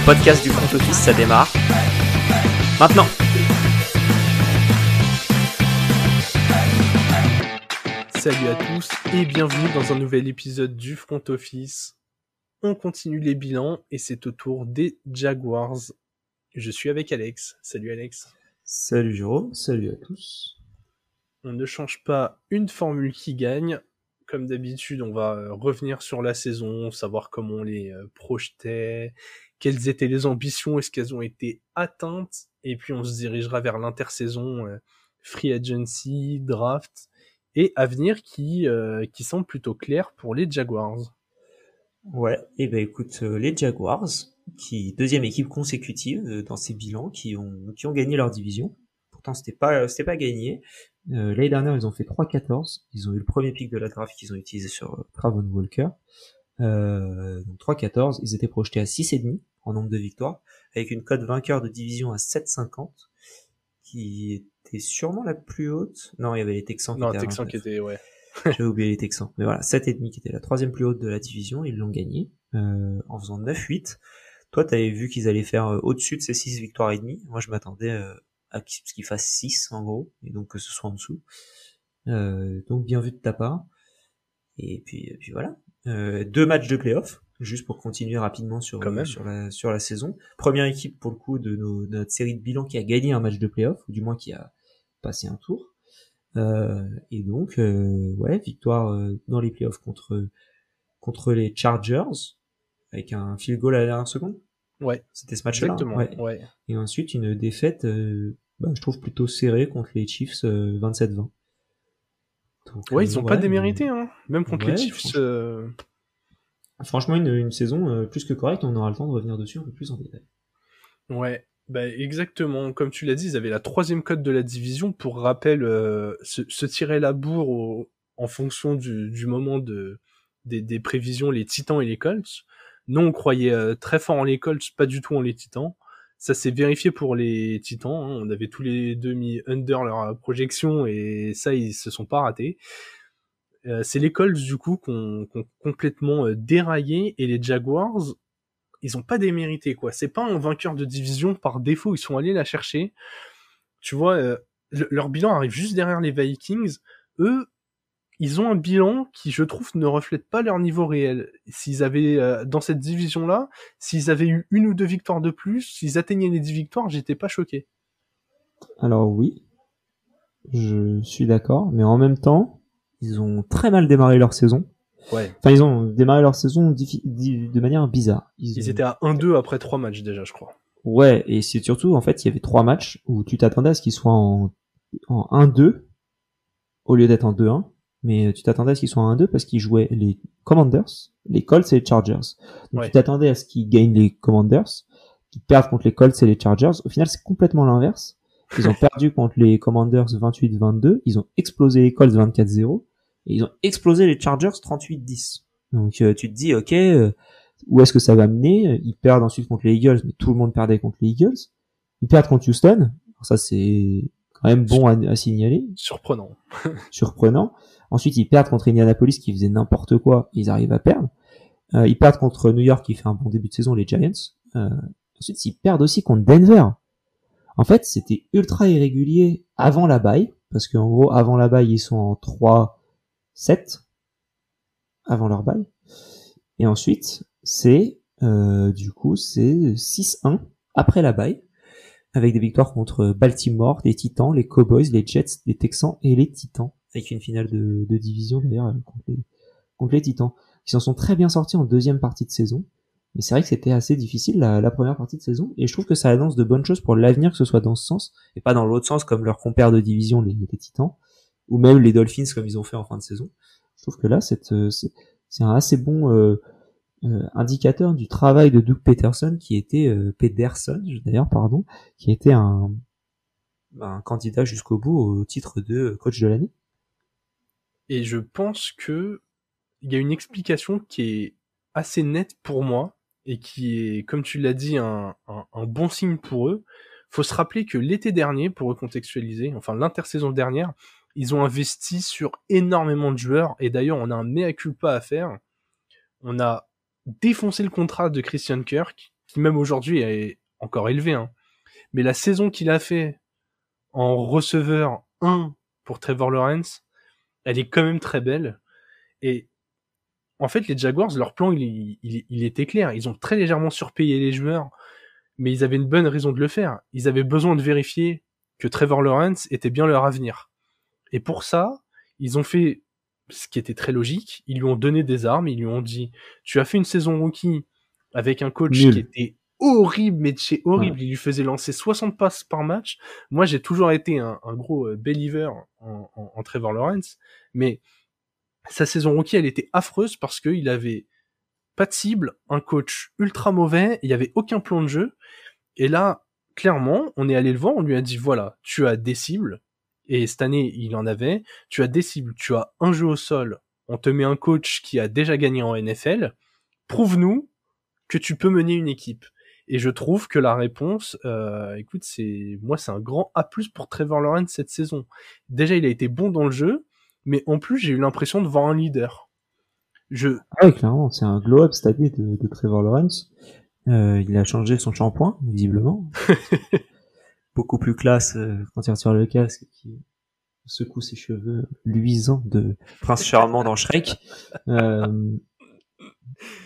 Le podcast du front office, ça démarre. Maintenant Salut à tous et bienvenue dans un nouvel épisode du front office. On continue les bilans et c'est au tour des Jaguars. Je suis avec Alex. Salut Alex. Salut Jérôme, salut à tous. On ne change pas une formule qui gagne. Comme d'habitude, on va euh, revenir sur la saison, savoir comment on les euh, projetait, quelles étaient les ambitions, est-ce qu'elles ont été atteintes, et puis on se dirigera vers l'intersaison, euh, free agency, draft, et avenir qui, qui semble plutôt clair pour les Jaguars. Ouais, et ben écoute, les Jaguars, qui deuxième équipe consécutive dans ces bilans, qui ont qui ont gagné leur division. Pourtant, c'était pas c'était pas gagné. Euh, L'année dernière, ils ont fait 3-14. Ils ont eu le premier pic de la draft qu'ils ont utilisé sur euh, Travon Walker. Euh, donc 3-14. Ils étaient projetés à 6,5 en nombre de victoires, avec une cote vainqueur de division à 7,50, qui était sûrement la plus haute. Non, il y avait les Texans qui non, étaient Texans qui étaient, ouais. J'ai oublié les Texans. Mais voilà, 7,5 qui était la troisième plus haute de la division. Ils l'ont gagné euh, en faisant 9-8. Toi, t'avais vu qu'ils allaient faire euh, au-dessus de ces 6 victoires et demie. Moi, je m'attendais euh, à ce qu'ils fassent 6 en gros, et donc que ce soit en dessous. Euh, donc bien vu de ta part. Et puis, puis voilà. Euh, deux matchs de playoff, juste pour continuer rapidement sur, sur, la, sur la saison. Première équipe pour le coup de, nos, de notre série de bilan qui a gagné un match de playoff, ou du moins qui a passé un tour. Euh, et donc, euh, ouais, victoire euh, dans les playoffs contre, contre les Chargers, avec un field goal à la dernière seconde. Ouais. C'était ce match-là. Exactement. Ouais. Ouais. Et ensuite, une défaite, euh, bah, je trouve plutôt serrée contre les Chiefs euh, 27-20. Donc, Ouais, euh, ils ont voilà, pas démérité, hein. Même contre Ouais, les Chiefs. Franchement. une, une saison euh, plus que correcte. On aura le temps de revenir dessus un peu plus en détail. Ouais, bah exactement. Comme tu l'as dit, ils avaient la troisième cote de la division. Pour rappel, euh, se, tirer la bourre en fonction du, du moment de, des, des prévisions, les Titans et les Colts. Nous, on croyait euh, très fort en les Colts, pas du tout en les Titans. Ça s'est vérifié pour les Titans. hein. On avait tous les deux mis under leur euh, projection et ça, ils se sont pas ratés. Euh, c'est les Colts du coup qu'on qu'on complètement euh, déraillé et les Jaguars ils ont pas démérité quoi. C'est pas un vainqueur de division par défaut, ils sont allés la chercher. Tu vois, euh, le- leur bilan arrive juste derrière les Vikings. Eux, ils ont un bilan qui, je trouve, ne reflète pas leur niveau réel. S'ils avaient euh, dans cette division-là, s'ils avaient eu une ou deux victoires de plus, s'ils atteignaient les 10 victoires, j'étais pas choqué. Alors oui, je suis d'accord, mais en même temps, ils ont très mal démarré leur saison. Ouais. Enfin, ils ont démarré leur saison de manière bizarre. Ils ont- étaient à 1-2 après trois matchs déjà, je crois. Ouais, et c'est surtout, en fait, il y avait trois matchs où tu t'attendais à ce qu'ils soient en, en 1-2 au lieu d'être en 2-1. Mais tu t'attendais à ce qu'ils soient en 1-2 parce qu'ils jouaient les Commanders, les Colts et les Chargers. Donc Ouais. tu t'attendais à ce qu'ils gagnent les Commanders, qu'ils perdent contre les Colts et les Chargers. Au final, c'est complètement l'inverse. Ils ont perdu contre les Commanders 28-22, ils ont explosé les Colts 24-0, et ils ont explosé les Chargers 38-10. Donc euh, tu te dis, ok, euh, où est-ce que ça va mener? Ils perdent ensuite contre les Eagles, mais tout le monde perdait contre les Eagles. Ils perdent contre Houston. Alors ça, c'est quand même bon à, à signaler, Surprenant. surprenant. Ensuite, ils perdent contre Indianapolis qui faisait n'importe quoi. Ils arrivent à perdre. Euh, ils perdent contre New York qui fait un bon début de saison, les Giants. Euh, ensuite, ils perdent aussi contre Denver. En fait, c'était ultra irrégulier avant la bye, parce qu'en gros, avant la bye, ils sont en 3-7 avant leur bye. Et ensuite, c'est euh, du coup, c'est 6-1 après la bye, avec des victoires contre Baltimore, les Titans, les Cowboys, les Jets, les Texans et les Titans, avec une finale de, division d'ailleurs euh, contre les, Titans, qui s'en sont très bien sortis en deuxième partie de saison. Mais c'est vrai que c'était assez difficile la, première partie de saison, et je trouve que ça annonce de bonnes choses pour l'avenir, que ce soit dans ce sens, et pas dans l'autre sens comme leurs compères de division, les Titans, ou même les Dolphins comme ils ont fait en fin de saison. Je trouve que là, euh, c'est un assez bon euh, euh, indicateur du travail de Doug Peterson, qui était euh, Pederson, d'ailleurs, pardon, qui était un, un candidat jusqu'au bout au titre de coach de l'année. Et je pense que il y a une explication qui est assez nette pour moi et qui est, comme tu l'as dit, un, un, un bon signe pour eux. Faut se rappeler que l'été dernier, pour recontextualiser, enfin l'intersaison dernière, ils ont investi sur énormément de joueurs et d'ailleurs on a un mea culpa à faire. On a défoncé le contrat de Christian Kirk qui même aujourd'hui est encore élevé, hein. mais la saison qu'il a fait en receveur 1 pour Trevor Lawrence, elle est quand même très belle. Et en fait, les Jaguars, leur plan, il, était clair. Ils ont très légèrement surpayé les joueurs, mais ils avaient une bonne raison de le faire. Ils avaient besoin de vérifier que Trevor Lawrence était bien leur avenir. Et pour ça, ils ont fait ce qui était très logique. Ils lui ont donné des armes, ils lui ont dit, tu as fait une saison rookie avec un coach qui était horrible, mais chez horrible. Il lui faisait lancer 60 passes par match. Moi, j'ai toujours été un, gros euh, believer en, en, Trevor Lawrence, mais sa saison rookie, elle était affreuse parce qu'il avait pas de cible, un coach ultra mauvais, il y avait aucun plan de jeu. Et là, clairement, on est allé le voir, on lui a dit voilà, tu as des cibles, et cette année, il en avait, tu as des cibles, tu as un jeu au sol, on te met un coach qui a déjà gagné en NFL, prouve-nous que tu peux mener une équipe. Et je trouve que la réponse, euh, écoute, c'est moi, c'est un grand A+ pour Trevor Lawrence cette saison. Déjà, il a été bon dans le jeu, mais en plus, j'ai eu l'impression de voir un leader. Je... Ah oui, clairement, c'est un glow-up cette année de, de Trevor Lawrence. Euh, il a changé son shampoing, visiblement. Beaucoup plus classe euh, quand il retire le casque, qui secoue ses cheveux luisants de Prince Charmant dans Shrek. Euh,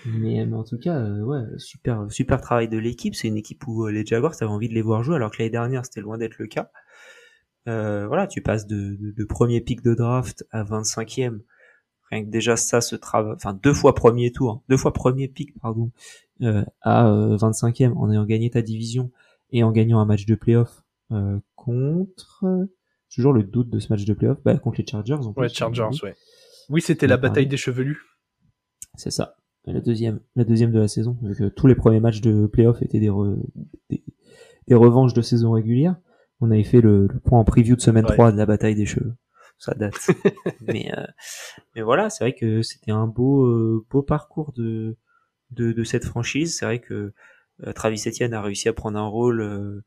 mais, en tout cas, euh, ouais, super, super travail de l'équipe. C'est une équipe où euh, les Jaguars avaient envie de les voir jouer, alors que l'année dernière, c'était loin d'être le cas. Euh, voilà, tu passes de, de, premier pick de draft à 25e. Rien que déjà ça se travaille, enfin deux fois premier tour, hein. deux fois premier pick, pardon, à 25e en ayant gagné ta division et en gagnant un match de playoff contre toujours le doute de ce match de playoff bah, contre les Chargers. ouais, Chargers, ouais. Oui, c'était la bataille des chevelus. C'est ça la deuxième, la deuxième de la saison, vu que tous les premiers matchs de playoff étaient des, des, revanches de saison régulière. On avait fait le, point en preview de semaine 3 de la bataille des cheveux. Ça date. mais, euh, mais voilà, c'est vrai que c'était un beau, euh, beau parcours de, de, de cette franchise. C'est vrai que euh, Travis Etienne a réussi à prendre un rôle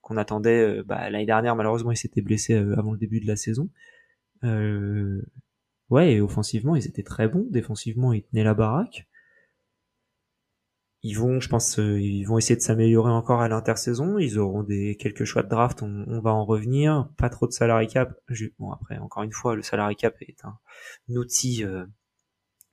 qu'on attendait. Bah, L'année dernière, malheureusement, il s'était blessé avant le début de la saison. ouais, et offensivement, ils étaient très bons. Défensivement, ils tenaient la baraque ils vont, je pense, euh, ils vont essayer de s'améliorer encore à l'intersaison. Ils auront des quelques choix de draft, on, va en revenir. Pas trop de salary cap. bon après, encore une fois, le salary cap est un, outil euh,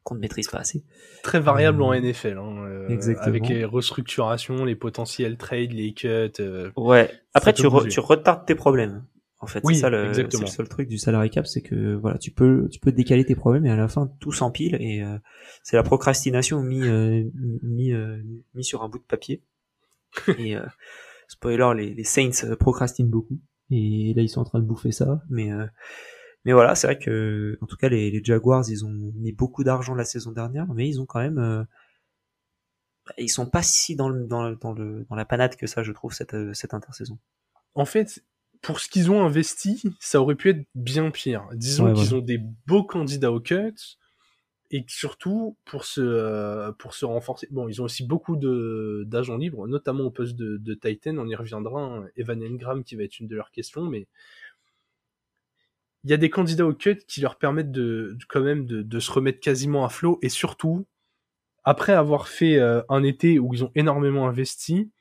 qu'on ne maîtrise pas assez. Très variable en euh, NFL, hein, Exactement. avec les restructurations, les potentiels trades, les cuts. ouais. Après, tu, tu retardes tes problèmes. En fait, c'est ça le, le, seul truc du salary cap, c'est que voilà, tu peux tu peux décaler tes problèmes et à la fin tout s'empile et euh, c'est la procrastination mis euh, mis euh, mis sur un bout de papier. et spoiler, les, les Saints procrastinent beaucoup et là ils sont en train de bouffer ça, mais mais voilà, c'est vrai que en tout cas les, les Jaguars ils ont mis beaucoup d'argent la saison dernière, mais ils ont quand même ils sont pas si dans le, dans, le, dans, le, dans la panade que ça, je trouve, cette, cette intersaison. En fait, pour ce qu'ils ont investi, ça aurait pu être bien pire. Disons qu'ils ont des beaux candidats au cut et surtout pour se euh, pour se renforcer. Bon, ils ont aussi beaucoup de d'agents libres, notamment au poste de, de Titan. On y reviendra. Hein. Evan Engram qui va être une de leurs questions, mais il y a des candidats au cut qui leur permettent de, quand même de, se remettre quasiment à flot et surtout après avoir fait euh, un été où ils ont énormément investi,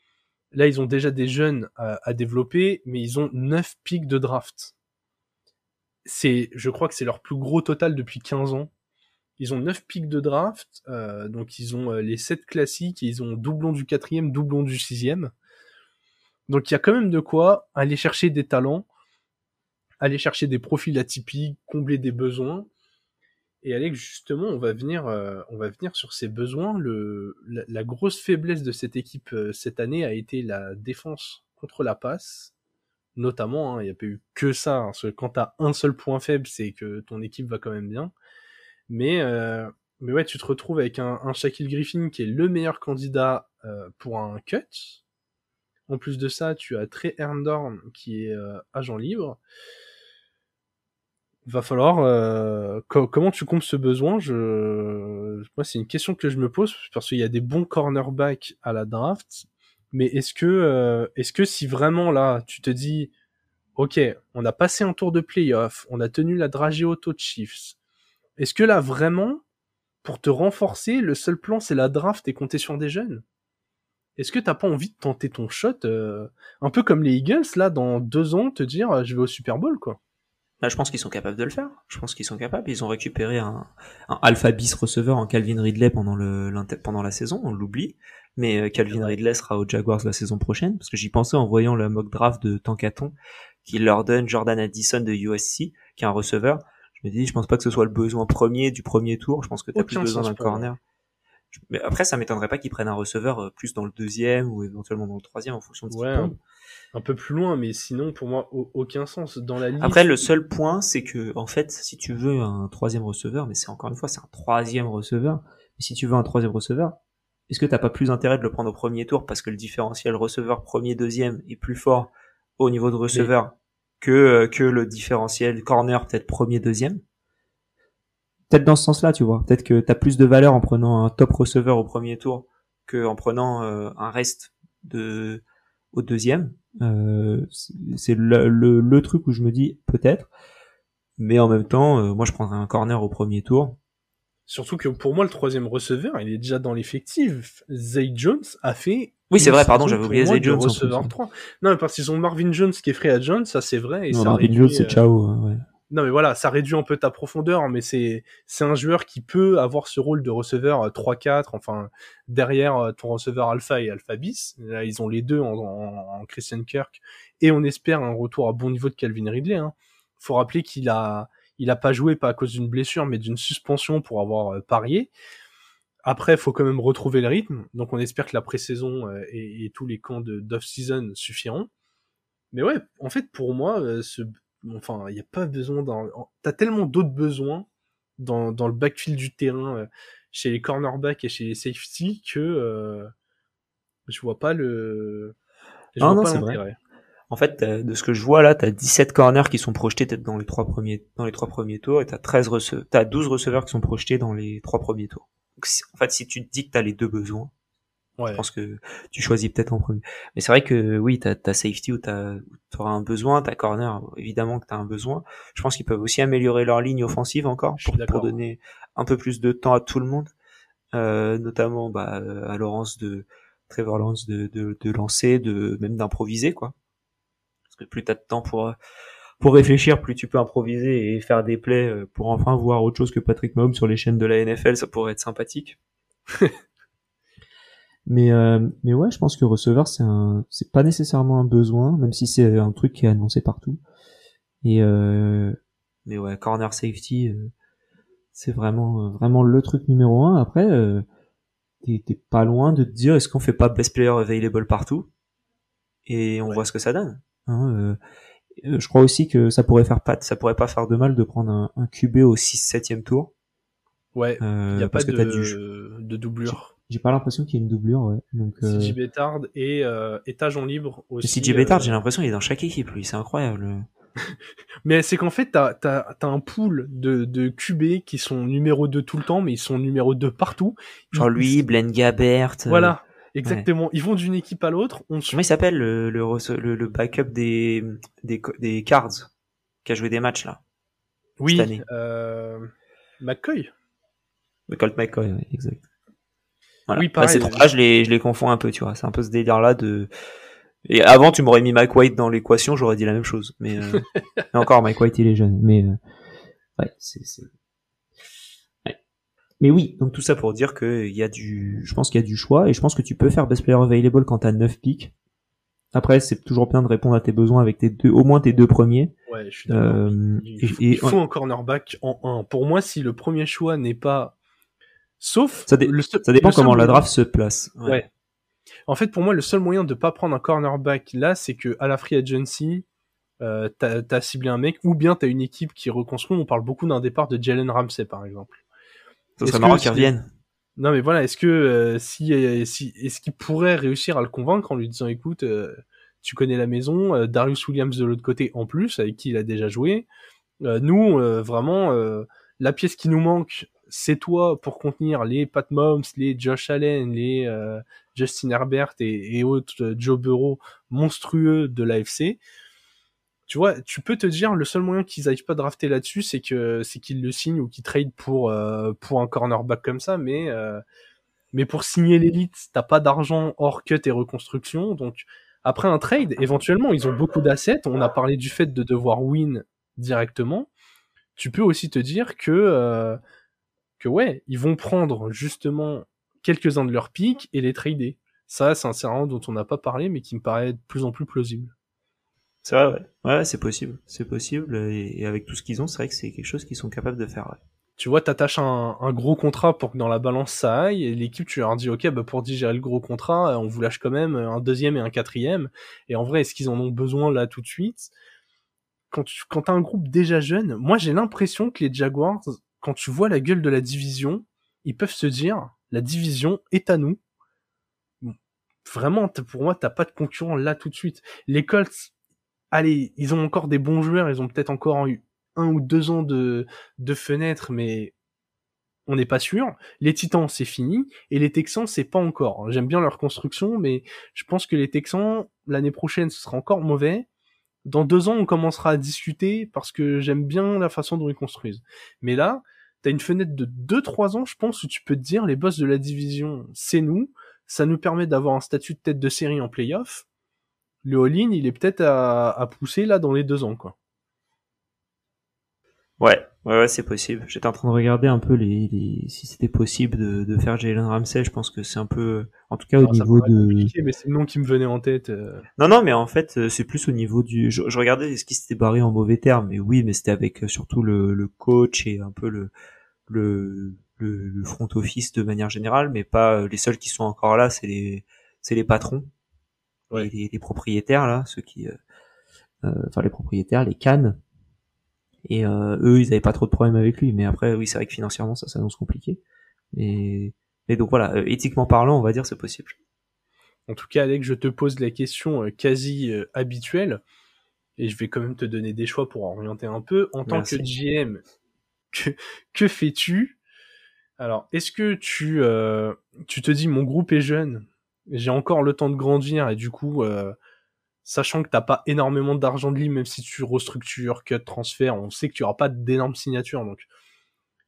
Là, ils ont déjà des jeunes à, développer, mais ils ont 9 pics de draft. C'est, je crois que c'est leur plus gros total depuis 15 ans. Ils ont 9 pics de draft, euh, donc ils ont euh, les 7 classiques, et ils ont doublon du quatrième, doublon du sixième. Donc il y a quand même de quoi aller chercher des talents, aller chercher des profils atypiques, combler des besoins. Et Alex, justement, on va venir, euh, on va venir sur ses besoins. Le, la, grosse faiblesse de cette équipe euh, cette année a été la défense contre la passe, notamment. Hein, il n'y a pas eu que ça. Hein, quand t'as un seul point faible, c'est que ton équipe va quand même bien. Mais, euh, mais ouais, tu te retrouves avec un, un Shaquille Griffin qui est le meilleur candidat pour un cut. En plus de ça, tu as Trey Herndorn qui est agent libre va falloir euh, comment tu comptes ce besoin? Je moi c'est une question que je me pose parce qu'il y a des bons cornerbacks à la draft mais est-ce que euh, est-ce que si vraiment là tu te dis ok on a passé un tour de playoff on a tenu la dragée auto de Chiefs est-ce que là vraiment pour te renforcer le seul plan c'est la draft et compter sur des jeunes? Est-ce que t'as pas envie de tenter ton shot, euh, un peu comme les Eagles, là, dans deux ans, te dire, je vais au Super Bowl, quoi? Bah, je pense qu'ils sont capables de le faire. Je pense qu'ils sont capables. Ils ont récupéré un, un alpha bis receveur en Calvin Ridley pendant le pendant la saison, on l'oublie. Mais euh, Calvin Ridley sera aux Jaguars la saison prochaine parce que j'y pensais en voyant le mock draft de Tankaton qui leur donne Jordan Addison de USC, qui est un receveur. Je me dis, je pense pas que ce soit le besoin premier du premier tour. Je pense que tu as plus besoin d'un corner. Mais après, ça m'étonnerait pas qu'ils prennent un receveur euh, plus dans le deuxième ou éventuellement dans le troisième en fonction de ce ouais, un peu plus loin, mais sinon, pour moi, aucun sens. Dans la liste... Après, le seul point, c'est que, en fait, si tu veux un troisième receveur, mais c'est encore une fois, c'est un troisième receveur, mais si tu veux un troisième receveur, est-ce que t'as pas plus intérêt de le prendre au premier tour parce que le différentiel receveur premier, deuxième est plus fort au niveau de receveur que, euh, que le différentiel corner peut-être premier, deuxième? Peut-être dans ce sens-là, tu vois. Peut-être que t'as plus de valeur en prenant un top receveur au premier tour que en prenant euh, un reste de au deuxième. Euh, c'est le, le, truc où je me dis peut-être, mais en même temps, euh, moi je prendrais un corner au premier tour. Surtout que pour moi le troisième receveur, il est déjà dans l'effectif. Zay Jones a fait. Oui, c'est vrai, pardon, j'avais oublié Zay Jones. Receveur 3. Non, mais parce qu'ils ont Marvin Jones qui est free à Jones, ça c'est vrai. Et non, Marvin Jones, c'est euh, ciao. Ouais. Non mais voilà, ça réduit un peu ta profondeur, mais c'est c'est un joueur qui peut avoir ce rôle de receveur 3-4, euh, enfin derrière euh, ton receveur alpha et alpha bis. Là ils ont les deux en, en, Christian Kirk et on espère un retour à bon niveau de Calvin Ridley. Hein. Faut rappeler qu'il a il a pas joué pas à cause d'une blessure, mais d'une suspension pour avoir euh, parié. Après, faut quand même retrouver le rythme, donc on espère que la pré-saison et, et, tous les camps d'off-season suffiront. Mais ouais, en fait pour moi, ce enfin, il n'y a pas besoin d'un. T'as tellement d'autres besoins dans, dans le backfield du terrain, euh, chez les cornerbacks et chez les safety, que euh, je vois pas le. Je ah non, c'est vrai. En fait, de ce que je vois là, t'as 17 corners qui sont projetés peut-être dans les trois premiers dans les trois premiers tours et t'as 13 receveurs, t'as 12 receveurs qui sont projetés dans les trois premiers tours. en fait, si tu te dis que t'as les deux besoins, je pense que tu choisis peut-être en premier. Mais c'est vrai que oui, t'as ta safety ou t'as auras un besoin, ta corner, évidemment que t'as un besoin. Je pense qu'ils peuvent aussi améliorer leur ligne offensive encore pour, donner un peu plus de temps à tout le monde, euh, notamment bah, à Laurence de Trevor Lawrence de, de, de lancer, de même d'improviser quoi. Parce que plus t'as de temps pour pour réfléchir, plus tu peux improviser et faire des plays euh, pour enfin voir autre chose que Patrick Mahomes sur les chaînes de la NFL, ça pourrait être sympathique. Mais euh, mais ouais, je pense que receveur c'est un c'est pas nécessairement un besoin, même si c'est un truc qui est annoncé partout. Et euh, mais ouais, corner safety, euh, c'est vraiment vraiment le truc numéro un. Après, euh, t'es pas loin de te dire est-ce qu'on fait pas best player available partout? Et on voit ce que ça donne. Hein, euh, je crois aussi que ça pourrait faire pas ça pourrait pas faire de mal de prendre un, un QB au 6 7 tour. Ouais, il y a pas de, de doublure. J'ai pas l'impression qu'il y ait une doublure, ouais. Donc, euh... CJ Bettard et euh, étage en libre aussi. CJ Bettard, euh, j'ai l'impression qu'il est dans chaque équipe, lui. C'est incroyable. mais c'est qu'en fait, t'as as, as, un pool de, de QB qui sont numéro 2 tout le temps, mais ils sont numéro 2 partout. Genre lui, Blaine Gabert. Euh, voilà. Exactement. Ils vont d'une équipe à l'autre. On... Comment il s'appelle le, le, le, backup des, des, des Cards qui a joué des matchs là? Oui. Cette année. Euh, McCoy. Colt McCoy, exact. Oui, pareil. ces trois je les, je les confonds un peu, tu vois. C'est un peu ce délire-là de. Et avant, tu m'aurais mis Mike White dans l'équation, j'aurais dit la même chose. Mais euh... encore, Mike White, il est jeune. Mais euh... ouais, c'est. Ouais. Mais oui, donc tout ça pour dire que il y a du, je pense qu'il y a du choix et je pense que tu peux faire best player available quand t'as 9 pics. Après, c'est toujours bien de répondre à tes besoins avec tes deux, au moins tes deux premiers. Ouais, je suis d'accord. Euh, il, faut, il faut un cornerback en 1. Pour moi, si le premier choix n'est pas Sauf ça, ça dépend comment la draft se place. Ouais. En fait, pour moi, le seul moyen de pas prendre un cornerback là, c'est que à la free agency, euh, t'as as ciblé un mec, ou bien t'as une équipe qui reconstruit. On parle beaucoup d'un départ de Jalen Ramsey, par exemple. Ça serait marrant qu'il revienne. Non, mais voilà, est-ce que euh, si, euh, si est-ce qu'il pourrait réussir à le convaincre en lui disant, écoute, euh, tu connais la maison, Darius Williams de l'autre côté en plus, avec qui il a déjà joué. nous, vraiment, la pièce qui nous manque, c'est toi pour contenir les Pat Moms, les Josh Allen, les euh, Justin Herbert et, autres euh, Joe Burrow monstrueux de l'AFC. Tu vois, tu peux te dire le seul moyen qu'ils n'aillent pas drafter là-dessus, c'est que c'est qu'ils le signent ou qu'ils trade pour euh, pour un cornerback comme ça, mais Mais pour signer l'élite, t'as pas d'argent hors cut et reconstruction. Donc, après un trade, éventuellement, ils ont beaucoup d'assets. On a parlé du fait de devoir win directement. Tu peux aussi te dire que, que ouais, ils vont prendre justement quelques-uns de leurs pics et les trader. Ça, c'est un scénario dont on n'a pas parlé, mais qui me paraît de plus en plus plausible. C'est vrai, ouais. Ouais, c'est possible. C'est possible. Et, avec tout ce qu'ils ont, c'est vrai que c'est quelque chose qu'ils sont capables de faire. Tu vois, t'attaches un, un gros contrat pour que dans la balance ça aille, et l'équipe, tu leur dis, ok, bah pour digérer le gros contrat, on vous lâche quand même un deuxième et un quatrième. Et en vrai, est-ce qu'ils en ont besoin là tout de suite? Quand tu quand t'as un groupe déjà jeune, moi j'ai l'impression que les Jaguars, quand tu vois la gueule de la division, ils peuvent se dire, la division est à nous vraiment, pour moi, t'as pas de concurrent là tout de suite. Les Colts, allez, ils ont encore des bons joueurs, ils ont peut-être encore eu un ou deux ans de, de fenêtre, mais on n'est pas sûr. Les Titans, c'est fini, et les Texans, c'est pas encore. J'aime bien leur construction, mais je pense que les Texans, l'année prochaine, ce sera encore mauvais. Dans deux ans, on commencera à discuter parce que j'aime bien la façon dont ils construisent. Mais là, t'as une fenêtre de deux, trois ans, je pense, où tu peux te dire, les boss de la division, c'est nous ça nous permet d'avoir un statut de tête de série en playoff. Le all-in, il est peut-être à, pousser là dans les deux ans, quoi. Ouais, ouais, ouais c'est possible. J'étais en train de regarder un peu les, les si c'était possible de, de faire Jalen Ramsey. Je pense que c'est un peu, en tout cas au niveau de. Mais c'est le nom qui me venait en tête. Euh. Non, non, mais en fait, euh, c'est plus au niveau du. Je, regardais ce qui s'était barré en mauvais termes, mais oui, mais c'était avec euh, surtout le, le coach et un peu le le le, front office de manière générale, mais pas les seuls qui sont encore là, c'est les c'est les patrons, les, les, propriétaires là, ceux qui, euh, euh, enfin les propriétaires, les cannes. Et eux, ils avaient pas trop de problèmes avec lui, mais après, oui, c'est vrai que financièrement, ça s'annonce compliqué. Mais, mais donc voilà, éthiquement parlant, on va dire c'est possible. En tout cas, Alex, je te pose la question quasi habituelle, et je vais quand même te donner des choix pour orienter un peu. En tant que GM, que, que fais-tu? Alors, est-ce que tu, euh, tu te dis mon groupe est jeune, j'ai encore le temps de grandir et du coup, euh, sachant que t'as pas énormément d'argent de libre, même si tu restructures, cut, transfert, on sait que tu auras pas d'énormes signatures. Donc,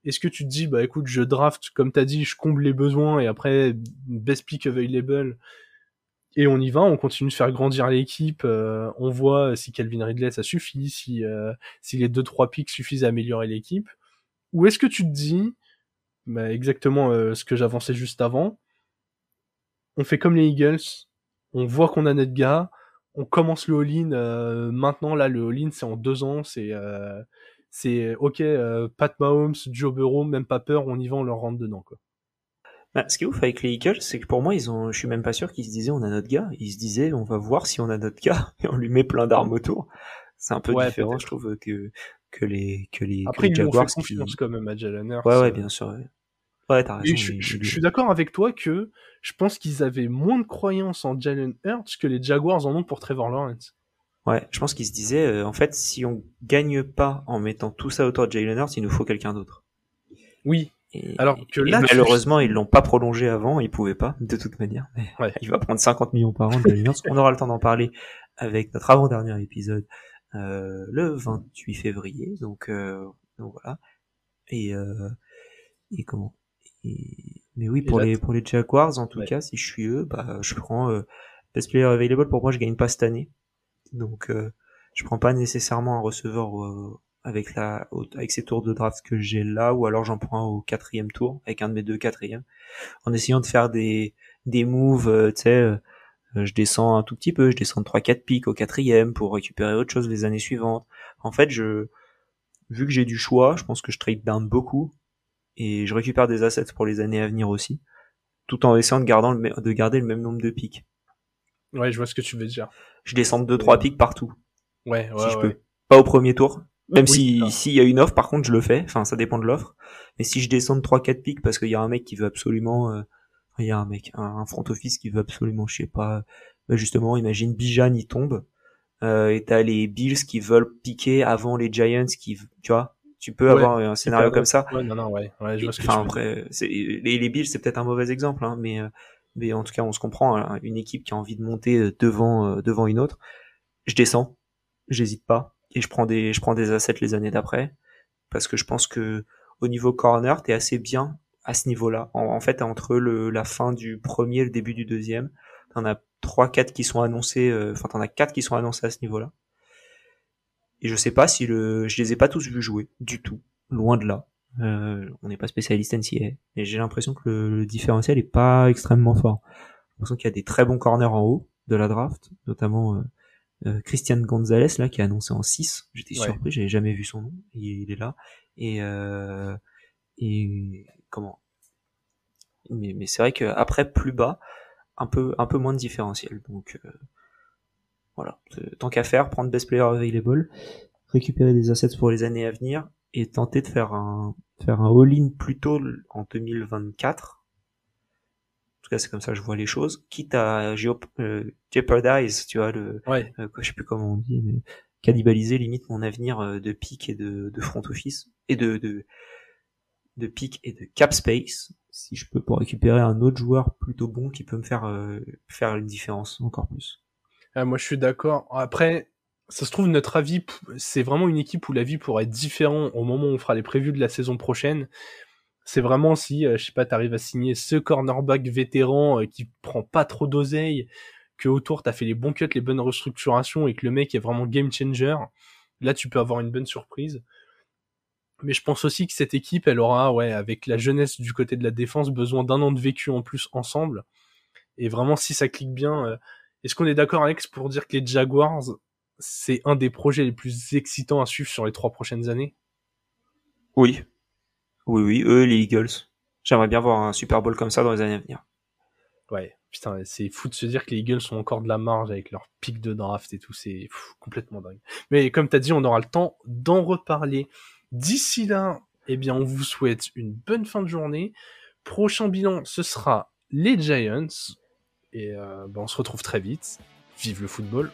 est-ce que tu te dis bah écoute, je draft comme t'as dit, je comble les besoins et après best pick available et on y va, on continue de faire grandir l'équipe, euh, on voit si Calvin Ridley ça suffit, si si les deux trois picks suffisent à améliorer l'équipe. Ou est-ce que tu te dis bah, exactement euh, ce que j'avançais juste avant. On fait comme les Eagles, on voit qu'on a notre gars, on commence le all-in euh, maintenant. Là, le all-in, c'est en deux ans, c'est euh, c'est ok. Pat Mahomes, Joe Burrow, même pas peur, on y va, on leur rentre dedans quoi. Bah, ce qui est ouf avec les Eagles, c'est que pour moi, ils ont, je suis même pas sûr qu'ils se disaient on a notre gars. Ils se disaient on va voir si on a notre gars et on lui met plein d'armes autour. C'est un peu différent, je trouve, que que les que les, Après, que les Jaguars. Fait confiance quand même à Jalen. Ouais, ouais, bien sûr. Ouais, t'as raison. Je, suis d'accord avec toi que je pense qu'ils avaient moins de croyance en Jalen Hurts que les Jaguars en ont pour Trevor Lawrence. Ouais, je pense qu'ils se disaient, euh, en fait, si on gagne pas en mettant tout ça autour de Jalen Hurts, il nous faut quelqu'un d'autre. Oui. Alors que là, malheureusement, ils l'ont pas prolongé avant, ils pouvaient pas, de toute manière. ouais. Il va prendre 50 millions par an de Jalen Hurts. on aura le temps d'en parler avec notre avant-dernier épisode euh, le 28 février. Donc, euh, donc voilà. Et, et comment? Mais oui, pour les, pour les Jaguars, en tout cas, si je suis eux, bah, je prends euh, Best Player Available. Pour moi, je gagne pas cette année. Donc, euh, je prends pas nécessairement un receveur euh, avec la avec ces tours de draft que j'ai là, ou alors j'en prends au quatrième tour avec un de mes deux quatrièmes, en essayant de faire des des moves, euh, tu sais. Euh, je descends un tout petit peu, je descends de 3-4 pics au quatrième pour récupérer autre chose les années suivantes. En fait, je, vu que j'ai du choix, je pense que je trade down beaucoup et je récupère des assets pour les années à venir aussi, tout en essayant de, garder le, de garder le même nombre de pics. Ouais, je vois ce que tu veux dire. Je descends de 2-3 pics partout. Ouais, ouais, si je peux. Pas au premier tour. Même si s'il y a une offre, par contre, je le fais. Enfin, ça dépend de l'offre. Mais si je descends de 3-4 pics parce qu'il y a un mec qui veut absolument, euh, il y a un mec, un, front office qui veut absolument, je sais pas, bah justement, imagine Bijan il tombe, euh, et t'as les Bills qui veulent piquer avant les Giants qui, tu vois, tu peux avoir un scénario comme ça. Ouais, non, non, ouais. ouais je vois ce que enfin, après, les, les Bills, c'est peut-être un mauvais exemple, hein, mais, euh, mais en tout cas, on se comprend. Hein, une équipe qui a envie de monter euh, devant, euh, devant une autre, je descends, j'hésite pas, et je prends des, je prends des assets les années d'après, parce que je pense que au niveau corner, t'es assez bien à ce niveau-là. En, fait, entre le, la fin du premier et le début du deuxième, t'en as trois, quatre qui sont annoncés. Euh, enfin, t'en as quatre qui sont annoncés à ce niveau-là. Et je sais pas si le, je les ai pas tous vus jouer du tout, loin de là. Euh, on n'est pas spécialiste NCA, mais j'ai l'impression que le, différentiel est pas extrêmement fort. J'ai l'impression qu'il y a des très bons corners en haut de la draft, notamment euh, euh Christian Gonzalez là qui est annoncé en 6. J'étais surpris, j'avais jamais vu son nom, il, il est là. Et euh, et comment? Mais, mais c'est vrai qu'après plus bas, un peu un peu moins de différentiel. Donc euh, voilà, tant qu'à faire, prendre best player available, récupérer des assets pour les années à venir et tenter de faire un faire un all-in plutôt en 2024. En tout cas, c'est comme ça que je vois les choses. Quitte à euh, jeopardize, tu vois, le, ouais. euh, je sais plus comment on dit, mais cannibaliser limite mon avenir euh, de pic et de, de front office et de, de de pic et de cap space si je peux pour récupérer un autre joueur plutôt bon qui peut me faire euh, faire une différence encore plus. Ah, moi, je suis d'accord. Après, ça se trouve, notre avis, c'est vraiment une équipe où la vie pourrait être différente au moment où on fera les prévus de la saison prochaine. C'est vraiment si, euh, je sais pas, t'arrives à signer ce cornerback vétéran euh, qui prend pas trop d'oseille, que autour t'as fait les bons cuts, les bonnes restructurations et que le mec est vraiment game changer. Là, tu peux avoir une bonne surprise. Mais je pense aussi que cette équipe, elle aura, ouais, avec la jeunesse du côté de la défense, besoin d'un an de vécu en plus ensemble. Et vraiment, si ça clique bien, euh, est-ce qu'on est d'accord, Alex, pour dire que les Jaguars, c'est un des projets les plus excitants à suivre sur les trois prochaines années? Oui. Oui, oui, eux, les Eagles. J'aimerais bien voir un Super Bowl comme ça dans les années à venir. Ouais, putain, c'est fou de se dire que les Eagles sont encore de la marge avec leur pic de draft et tout, c'est complètement dingue. Mais comme t'as dit, on aura le temps d'en reparler. D'ici là, eh bien, on vous souhaite une bonne fin de journée. Prochain bilan, ce sera les Giants. Et euh, ben, on se retrouve très vite. Vive le football